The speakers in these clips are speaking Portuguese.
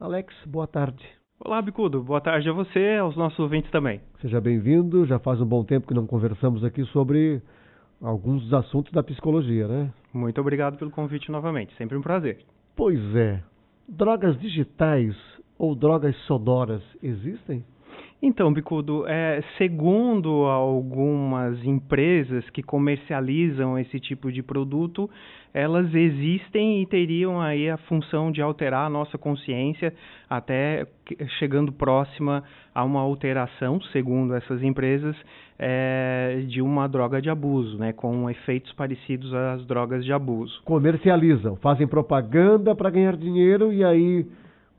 Alex, boa tarde. Olá, Bicudo. Boa tarde a você e aos nossos ouvintes também. Seja bem-vindo. Já faz um bom tempo que não conversamos aqui sobre alguns dos assuntos da psicologia, né? Muito obrigado pelo convite novamente. Sempre um prazer. Pois é. Drogas digitais ou drogas sonoras existem? Então, Bicudo, é, segundo algumas empresas que comercializam esse tipo de produto, elas existem e teriam aí a função de alterar a nossa consciência até chegando próxima a uma alteração, segundo essas empresas, é, de uma droga de abuso, né, com efeitos parecidos às drogas de abuso. Comercializam, fazem propaganda para ganhar dinheiro e aí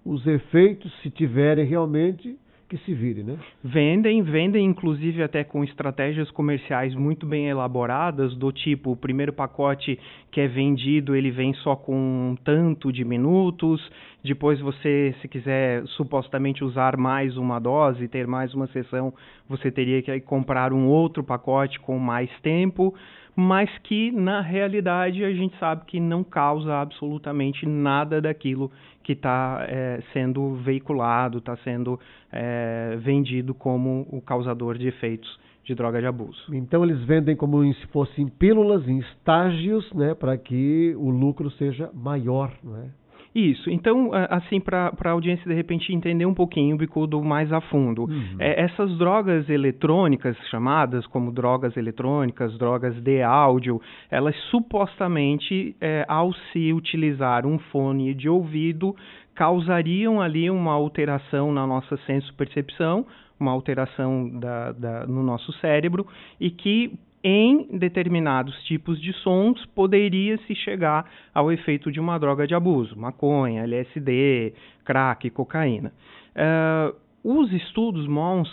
os efeitos, se tiverem realmente, que se vire, né? Vendem, vendem inclusive até com estratégias comerciais muito bem elaboradas, do tipo, o primeiro pacote que é vendido, ele vem só com um tanto de minutos, depois você, se quiser supostamente usar mais uma dose, ter mais uma sessão, você teria que comprar um outro pacote com mais tempo, mas que na realidade a gente sabe que não causa absolutamente nada daquilo que está é, sendo veiculado, está sendo é, vendido como o causador de efeitos de droga de abuso. Então eles vendem como se fossem pílulas em estágios, né, para que o lucro seja maior, não é? Isso. Então, assim, para a audiência de repente entender um pouquinho o bicudo mais a fundo, uhum. é, essas drogas eletrônicas chamadas como drogas eletrônicas, drogas de áudio, elas supostamente, é, ao se utilizar um fone de ouvido, causariam ali uma alteração na nossa senso-percepção, uma alteração da, da, no nosso cérebro e que em determinados tipos de sons poderia se chegar ao efeito de uma droga de abuso, maconha, LSD, crack, cocaína. Uh, os estudos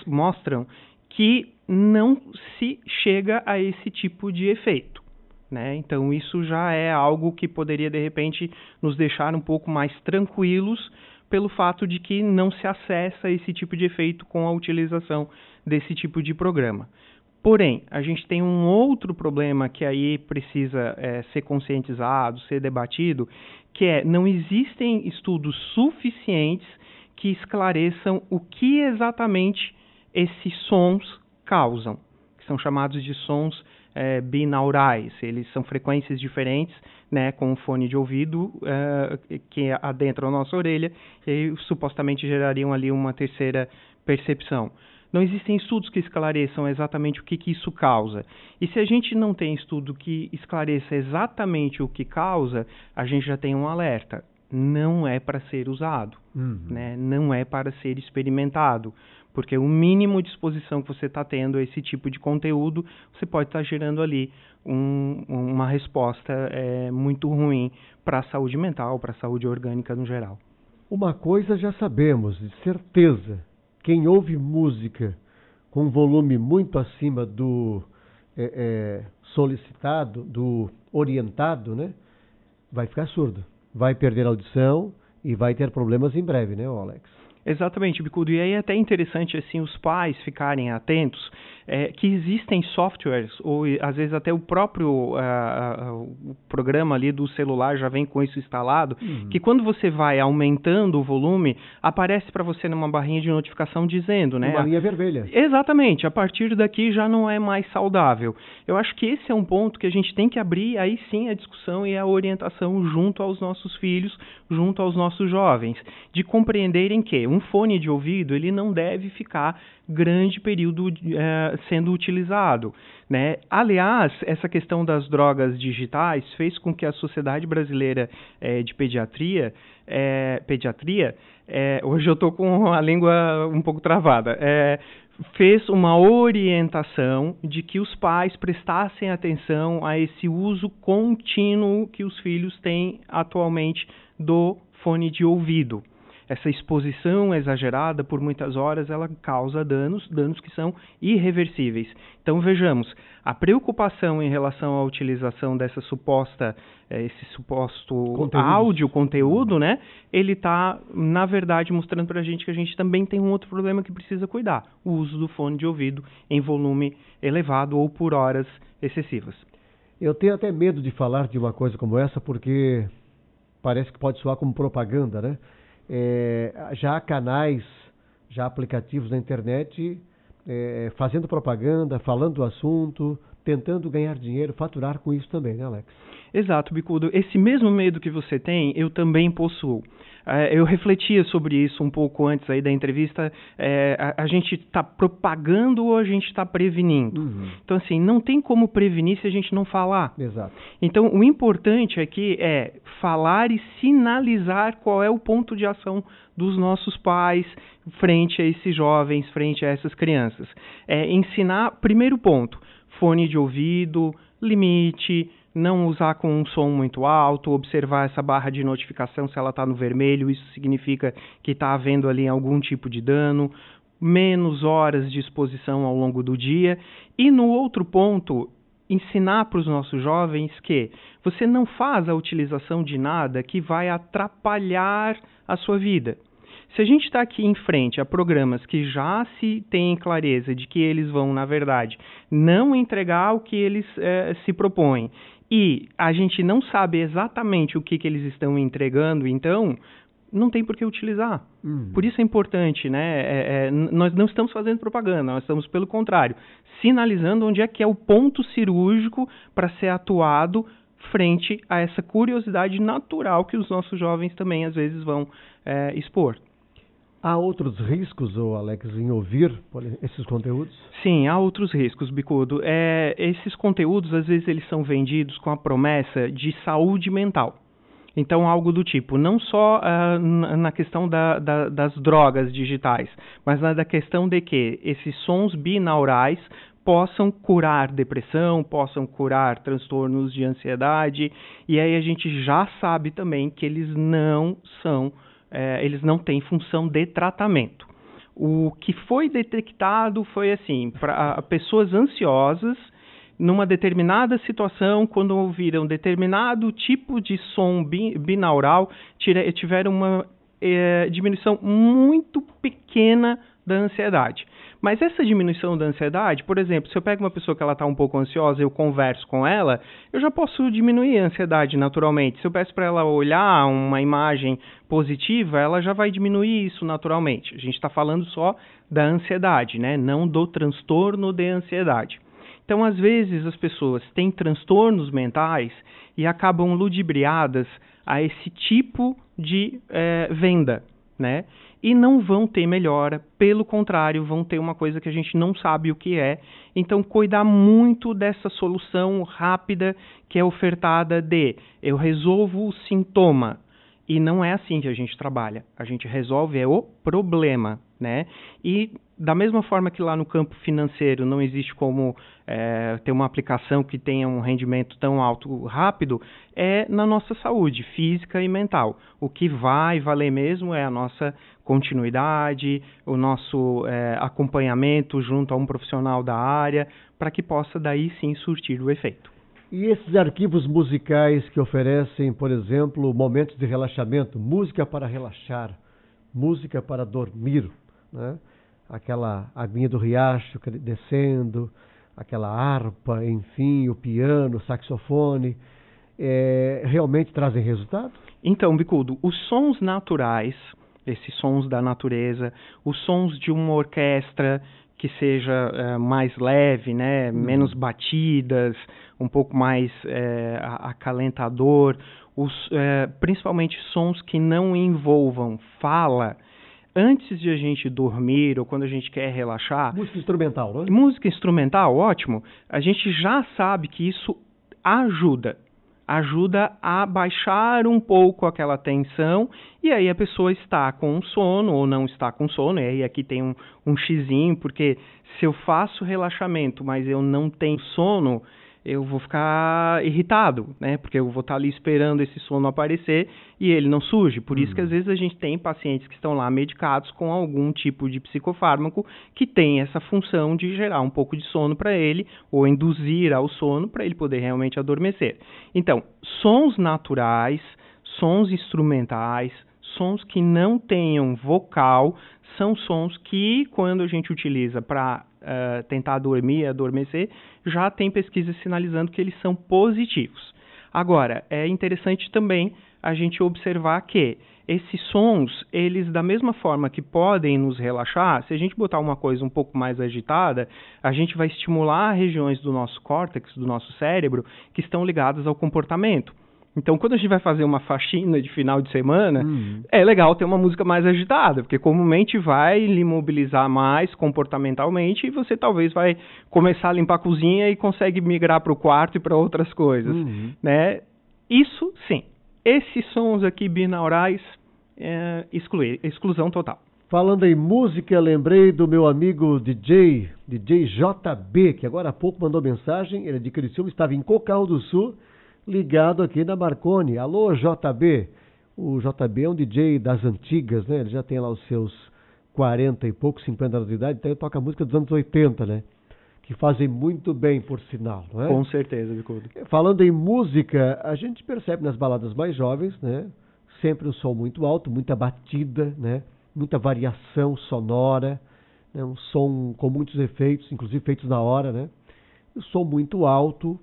mostram que não se chega a esse tipo de efeito. Né? Então, isso já é algo que poderia, de repente, nos deixar um pouco mais tranquilos pelo fato de que não se acessa esse tipo de efeito com a utilização desse tipo de programa. Porém, a gente tem um outro problema que aí precisa é, ser conscientizado, ser debatido, que é não existem estudos suficientes que esclareçam o que exatamente esses sons causam, que são chamados de sons é, binaurais. Eles são frequências diferentes, né, com um fone de ouvido é, que adentra a nossa orelha e supostamente gerariam ali uma terceira percepção. Não existem estudos que esclareçam exatamente o que, que isso causa. E se a gente não tem estudo que esclareça exatamente o que causa, a gente já tem um alerta. Não é para ser usado, uhum. né? não é para ser experimentado. Porque o mínimo de exposição que você está tendo a esse tipo de conteúdo, você pode estar tá gerando ali um, uma resposta é, muito ruim para a saúde mental, para a saúde orgânica no geral. Uma coisa já sabemos, de certeza, quem ouve música com volume muito acima do é, é, solicitado, do orientado, né, vai ficar surdo, vai perder a audição e vai ter problemas em breve, né, Alex? Exatamente, Bicudo. E aí é até interessante assim os pais ficarem atentos é, que existem softwares, ou às vezes até o próprio uh, o programa ali do celular já vem com isso instalado, uhum. que quando você vai aumentando o volume, aparece para você numa barrinha de notificação dizendo, né? Uma linha vermelha. Exatamente, a partir daqui já não é mais saudável. Eu acho que esse é um ponto que a gente tem que abrir aí sim a discussão e a orientação junto aos nossos filhos, junto aos nossos jovens, de compreenderem que um fone de ouvido ele não deve ficar grande período é, sendo utilizado. Né? Aliás, essa questão das drogas digitais fez com que a Sociedade Brasileira é, de Pediatria, é, pediatria hoje eu estou com a língua um pouco travada, fez uma orientação de que os pais prestassem atenção a esse uso contínuo que os filhos têm atualmente do fone de ouvido essa exposição exagerada por muitas horas ela causa danos, danos que são irreversíveis. Então vejamos, a preocupação em relação à utilização dessa suposta, eh, esse suposto Conteúdos. áudio, conteúdo, né? Ele está, na verdade, mostrando para a gente que a gente também tem um outro problema que precisa cuidar: o uso do fone de ouvido em volume elevado ou por horas excessivas. Eu tenho até medo de falar de uma coisa como essa porque parece que pode soar como propaganda, né? É, já há canais, já aplicativos na internet é, fazendo propaganda, falando do assunto, tentando ganhar dinheiro, faturar com isso também, né, Alex? Exato, Bicudo. Esse mesmo medo que você tem, eu também possuo. É, eu refletia sobre isso um pouco antes aí da entrevista. É, a, a, gente está propagando ou a gente está prevenindo? Uhum. Então, assim, não tem como prevenir se a gente não falar. Exato. Então, o importante aqui é falar e sinalizar qual é o ponto de ação dos nossos pais frente a esses jovens, frente a essas crianças. É ensinar, primeiro ponto, fone de ouvido, limite, não usar com um som muito alto, observar essa barra de notificação se ela está no vermelho, isso significa que está havendo ali algum tipo de dano, menos horas de exposição ao longo do dia. E no outro ponto, ensinar para os nossos jovens que você não faz a utilização de nada que vai atrapalhar a sua vida. Se a gente está aqui em frente a programas que já se tem clareza de que eles vão, na verdade, não entregar o que eles eh, se propõem e a gente não sabe exatamente o que, que eles estão entregando, então não tem por que utilizar. Uhum. Por isso é importante, né? É, é, nós não estamos fazendo propaganda, nós estamos, pelo contrário, sinalizando onde é que é o ponto cirúrgico para ser atuado frente a essa curiosidade natural que os nossos jovens também às vezes vão é, expor. Há outros riscos, Alex, em ouvir esses conteúdos? Sim, há outros riscos, Bicudo. É, esses conteúdos, às vezes, eles são vendidos com a promessa de saúde mental. Então, algo do tipo, não só uh, na questão da, da, das drogas digitais, mas na da questão de que esses sons binaurais possam curar depressão, possam curar transtornos de ansiedade, e aí a gente já sabe também que eles não são é, eles não têm função de tratamento. O que foi detectado foi assim, para pessoas ansiosas, numa determinada situação, quando ouviram determinado tipo de som binaural, tiveram uma é, diminuição muito pequena da ansiedade. Mas essa diminuição da ansiedade, por exemplo, se eu pego uma pessoa que ela está um pouco ansiosa eu converso com ela, eu já posso diminuir a ansiedade naturalmente. Se eu peço para ela olhar uma imagem positiva, ela já vai diminuir isso naturalmente. A gente está falando só da ansiedade, né? não do transtorno de ansiedade. Então, às vezes, as pessoas têm transtornos mentais e acabam ludibriadas a esse tipo de é, venda, né? e não vão ter melhora, pelo contrário, vão ter uma coisa que a gente não sabe o que é. Então, cuidar muito dessa solução rápida que é ofertada de eu resolvo o sintoma. E não é assim que a gente trabalha. A gente resolve é o problema, né? E da mesma forma que lá no campo financeiro não existe como é, ter uma aplicação que tenha um rendimento tão alto rápido, é na nossa saúde física e mental. O que vai valer mesmo é a nossa continuidade, o nosso é, acompanhamento junto a um profissional da área, para que possa daí sim surtir o efeito. E esses arquivos musicais que oferecem, por exemplo, momentos de relaxamento, música para relaxar, música para dormir, né? Aquela aguinha do riacho descendo, aquela harpa, enfim, o piano, o saxofone, é, realmente trazem resultado? Então, Bicudo, os sons naturais, esses sons da natureza, os sons de uma orquestra que seja é, mais leve, né, uhum. menos batidas, um pouco mais é, acalentador, os, é, principalmente sons que não envolvam fala, antes de a gente dormir ou quando a gente quer relaxar. Música instrumental, não é? Música instrumental, ótimo. A gente já sabe que isso ajuda. Ajuda a baixar um pouco aquela tensão e aí a pessoa está com sono ou não está com sono. E aí aqui tem um, um xizinho, porque se eu faço relaxamento, mas eu não tenho sono, eu vou ficar irritado, né? Porque eu vou estar ali esperando esse sono aparecer e ele não surge. Por isso que às uhum. vezes a gente tem pacientes que estão lá medicados com algum tipo de psicofármaco que tem essa função de gerar um pouco de sono para ele ou induzir ao sono para ele poder realmente adormecer. Então, sons naturais, sons instrumentais, sons que não tenham vocal são sons que, quando a gente utiliza para uh, tentar dormir, adormecer, já tem pesquisas sinalizando que eles são positivos. Agora, é interessante também a gente observar que esses sons, eles da mesma forma que podem nos relaxar, se a gente botar uma coisa um pouco mais agitada, a gente vai estimular regiões do nosso córtex, do nosso cérebro, que estão ligadas ao comportamento. Então, quando a gente vai fazer uma faxina de final de semana, hum. é legal ter uma música mais agitada, porque comumente vai lhe mobilizar mais comportamentalmente e você talvez vai começar a limpar a cozinha e consegue migrar para o quarto e para outras coisas, uhum. né? Isso, sim. Esses sons aqui binaurais, é, excluir, exclusão total. Falando em música, lembrei do meu amigo DJ, DJ JB, que agora há pouco mandou mensagem, ele é de Criciúma, estava em Cocal do Sul, ligado aqui na Marconi. Alô, JB. O JB é um DJ das antigas, né? Ele já tem lá os seus 40 e poucos, 50 anos de idade, então ele toca música dos anos 80, né? Que fazem muito bem, por sinal, não é? Com certeza, Bicudo. Falando em música, a gente percebe nas baladas mais jovens, né? Sempre um som muito alto, muita batida, né? Muita variação sonora, né? um som com muitos efeitos, inclusive feitos na hora, né? Um som muito alto,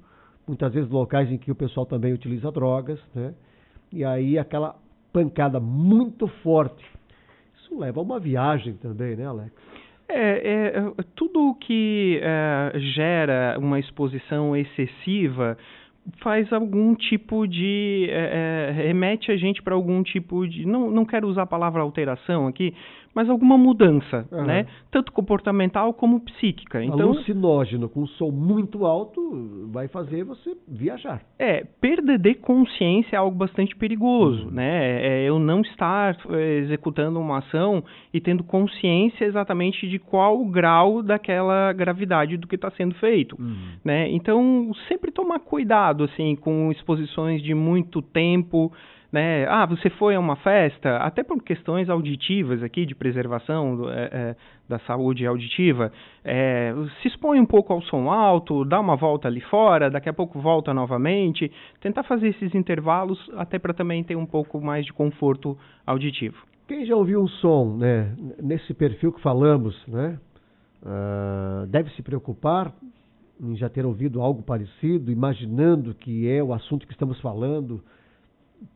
muitas vezes locais em que o pessoal também utiliza drogas, né? E aí aquela pancada muito forte. Isso leva a uma viagem também, né, Alex? É, é tudo que é, gera uma exposição excessiva faz algum tipo de é, é remete a gente para algum tipo de não, não quero usar a palavra alteração aqui mas alguma mudança, uhum. né? Tanto comportamental como psíquica. Então, Alucinógeno com som muito alto vai fazer você viajar. É, perda de consciência é algo bastante perigoso, uhum. né? É eu não estar é, executando uma ação e tendo consciência exatamente de qual o grau daquela gravidade do que está sendo feito, uhum. né? Então, sempre tomar cuidado, assim, com exposições de muito tempo, né? Ah, você foi a uma festa, até por questões auditivas aqui, de preservação é, é, da saúde auditiva, é, se expõe um pouco ao som alto, dá uma volta ali fora, daqui a pouco volta novamente, tentar fazer esses intervalos até para também ter um pouco mais de conforto auditivo. Quem já ouviu um som, né, nesse perfil que falamos, né, uh, deve se preocupar em já ter ouvido algo parecido, imaginando que é o assunto que estamos falando,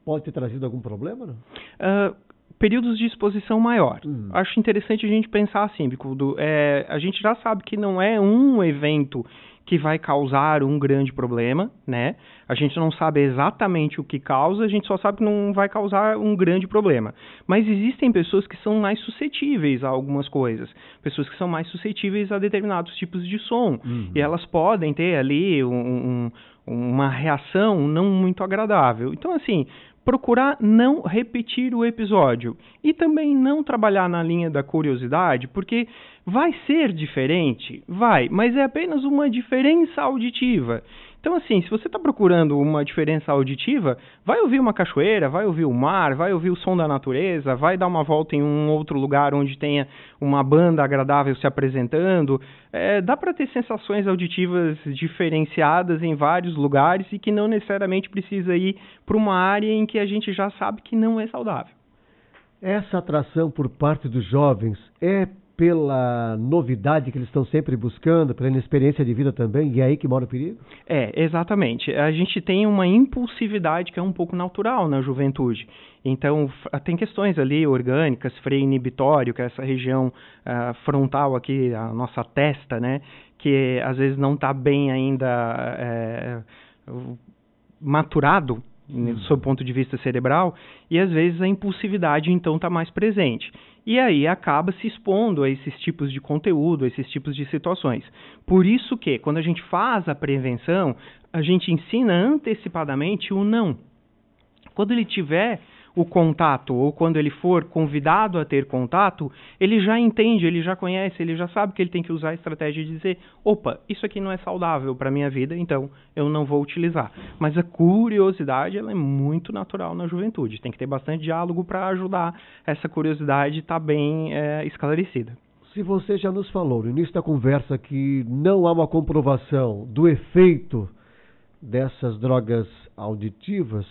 pode ter trazido algum problema? Não? Uh, períodos de exposição maior. Uhum. Acho interessante a gente pensar assim, Bicudo. É, a gente já sabe que não é um evento que vai causar um grande problema, né? A gente não sabe exatamente o que causa, a gente só sabe que não vai causar um grande problema. Mas existem pessoas que são mais suscetíveis a algumas coisas, pessoas que são mais suscetíveis a determinados tipos de som. Uhum. E elas podem ter ali um, um uma reação não muito agradável. Então, assim, procurar não repetir o episódio e também não trabalhar na linha da curiosidade, porque vai ser diferente, vai, mas é apenas uma diferença auditiva. Então, assim, se você está procurando uma diferença auditiva, vai ouvir uma cachoeira, vai ouvir o mar, vai ouvir o som da natureza, vai dar uma volta em um outro lugar onde tenha uma banda agradável se apresentando. É, dá para ter sensações auditivas diferenciadas em vários lugares e que não necessariamente precisa ir para uma área em que a gente já sabe que não é saudável. Essa atração por parte dos jovens é pela novidade que eles estão sempre buscando, pela inexperiência de vida também, e é aí que mora o perigo? É, exatamente. A gente tem uma impulsividade que é um pouco natural na juventude. Então, tem questões ali orgânicas, freio inibitório, que é essa região uh, frontal aqui, a nossa testa, né? Que às vezes não está bem ainda é, maturado hum. sob o ponto de vista cerebral, e às vezes a impulsividade então está mais presente. E aí acaba se expondo a esses tipos de conteúdo, a esses tipos de situações. Por isso que, quando a gente faz a prevenção, a gente ensina antecipadamente o não. Quando ele tiver o contato, ou quando ele for convidado a ter contato, ele já entende, ele já conhece, ele já sabe que ele tem que usar a estratégia de dizer: opa, isso aqui não é saudável para minha vida, então eu não vou utilizar. Mas a curiosidade ela é muito natural na juventude, tem que ter bastante diálogo para ajudar essa curiosidade estar tá bem é, esclarecida. Se você já nos falou no início da conversa que não há uma comprovação do efeito dessas drogas auditivas,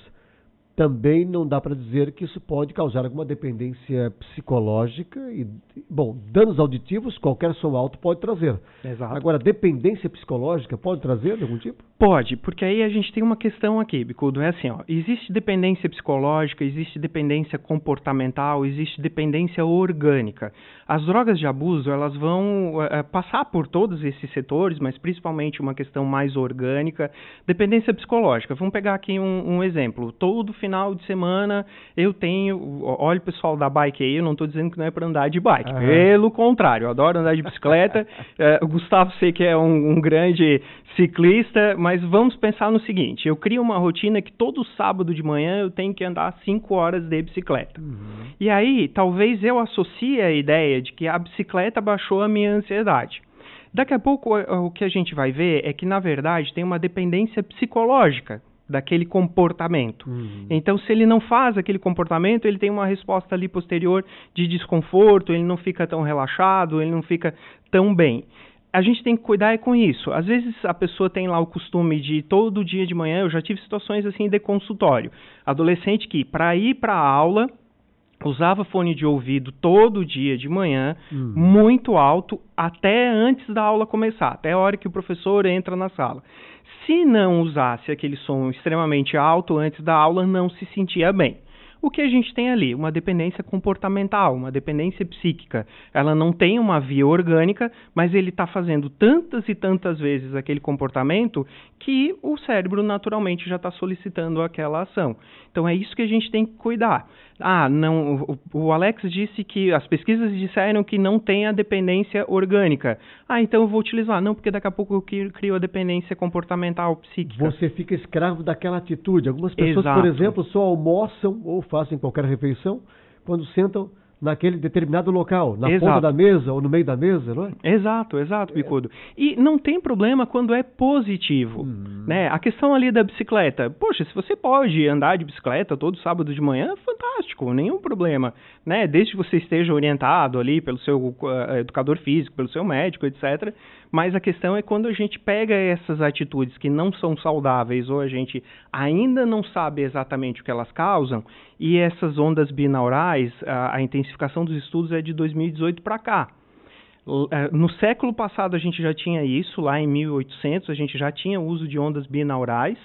também não dá para dizer que isso pode causar alguma dependência psicológica e, bom, danos auditivos qualquer som alto pode trazer. Exato. Agora, dependência psicológica pode trazer de algum tipo? Pode, porque aí a gente tem uma questão aqui, Bicudo, é assim, ó, existe dependência psicológica, existe dependência comportamental, existe dependência orgânica. As drogas de abuso, elas vão é, passar por todos esses setores, mas principalmente uma questão mais orgânica, dependência psicológica. Vamos pegar aqui um, um exemplo. Todo final de semana eu tenho, olha o pessoal da bike aí, eu não estou dizendo que não é para andar de bike, uhum. pelo contrário, eu adoro andar de bicicleta. é, o Gustavo sei que é um, um grande ciclista, mas vamos pensar no seguinte: eu crio uma rotina que todo sábado de manhã eu tenho que andar 5 horas de bicicleta. Uhum. E aí, talvez eu associe a ideia de que a bicicleta baixou a minha ansiedade. Daqui a pouco, o que a gente vai ver é que, na verdade, tem uma dependência psicológica daquele comportamento. Uhum. Então, se ele não faz aquele comportamento, ele tem uma resposta ali posterior de desconforto, ele não fica tão relaxado, ele não fica tão bem a gente tem que cuidar é com isso. Às vezes a pessoa tem lá o costume de todo dia de manhã, eu já tive situações assim de consultório. Adolescente que para ir para a aula usava fone de ouvido todo dia de manhã, uhum. muito alto, até antes da aula começar, até a hora que o professor entra na sala. Se não usasse aquele som extremamente alto antes da aula, não se sentia bem. O que a gente tem ali? Uma dependência comportamental, uma dependência psíquica. Ela não tem uma via orgânica, mas ele está fazendo tantas e tantas vezes aquele comportamento que o cérebro naturalmente já está solicitando aquela ação. Então é isso que a gente tem que cuidar. Ah, não. O, o Alex disse que as pesquisas disseram que não tem a dependência orgânica. Ah, então eu vou utilizar. Não, porque daqui a pouco eu crio a dependência comportamental psíquica. Você fica escravo daquela atitude. Algumas pessoas, Exato. por exemplo, só almoçam ou fazem qualquer refeição quando sentam naquele determinado local, na exato. ponta da mesa ou no meio da mesa, não é? Exato, exato, Bicudo. É. E não tem problema quando é positivo, uhum. né? A questão ali da bicicleta, poxa, se você pode andar de bicicleta todo sábado de manhã, fantástico, nenhum problema, né? Desde que você esteja orientado ali pelo seu uh, educador físico, pelo seu médico, etc. Mas a questão é quando a gente pega essas atitudes que não são saudáveis ou a gente ainda não sabe exatamente o que elas causam e essas ondas binaurais, a, a intensificação dos estudos é de 2018 para cá. É, no século passado a gente já tinha isso, lá em 1800 a gente já tinha uso de ondas binaurais.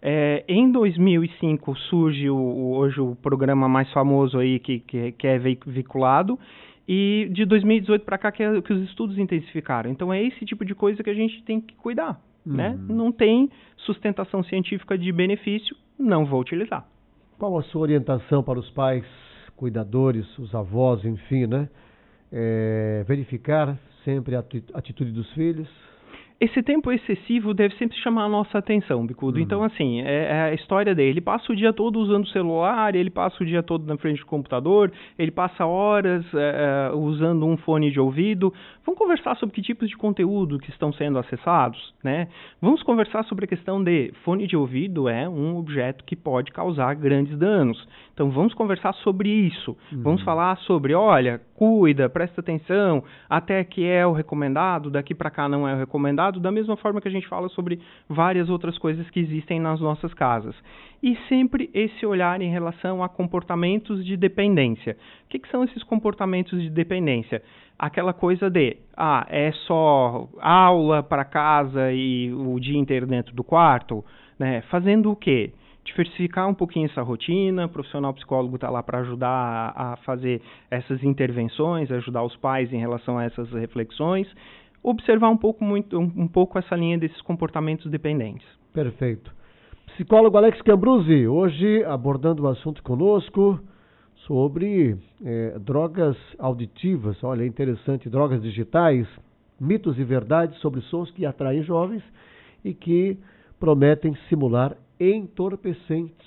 É, em 2005 surge o, hoje o programa mais famoso aí que, que, que é veiculado e de 2018 para cá que, é, que, os estudos intensificaram. Então é esse tipo de coisa que a gente tem que cuidar. Né? Uhum. Não tem sustentação científica de benefício, não vou utilizar. Qual a sua orientação para os pais, cuidadores, os avós, enfim, né? É, verificar sempre a atitude dos filhos, esse tempo excessivo deve sempre chamar a nossa atenção, Bicudo. Uhum. Então, assim, é, é, a história dele. Ele passa o dia todo usando o celular, ele passa o dia todo na frente do computador, ele passa horas é, é, usando um fone de ouvido. Vamos conversar sobre que tipos de conteúdo que estão sendo acessados, né? Vamos conversar sobre a questão de fone de ouvido é um objeto que pode causar grandes danos. Então, vamos conversar sobre isso. Uhum. Vamos falar sobre, olha, cuida, presta atenção, até que é o recomendado, daqui para cá não é o recomendado, da mesma forma que a gente fala sobre várias outras coisas que existem nas nossas casas. E sempre esse olhar em relação a comportamentos de dependência. O que, que são esses comportamentos de dependência? Aquela coisa de, ah, é só aula para casa e o dia inteiro dentro do quarto, né? Fazendo o quê? Diversificar um pouquinho essa rotina. O profissional psicólogo está lá para ajudar a, fazer essas intervenções, ajudar os pais em relação a essas reflexões. Observar um pouco, muito, um, um pouco essa linha desses comportamentos dependentes. Perfeito. Psicólogo Alex Cambruzzi, hoje abordando o assunto conosco sobre é, drogas auditivas. Olha, é interessante, drogas digitais, mitos e verdades sobre sons que atraem jovens e que prometem simular entorpecentes,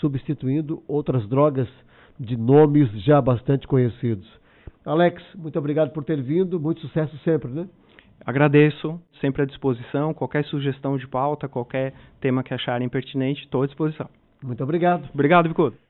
substituindo outras drogas de nomes já bastante conhecidos. Alex, muito obrigado por ter vindo, muito sucesso sempre, né? Agradeço, sempre à disposição. Qualquer sugestão de pauta, qualquer tema que acharem pertinente, estou à disposição. Muito obrigado. Obrigado, Vicudo.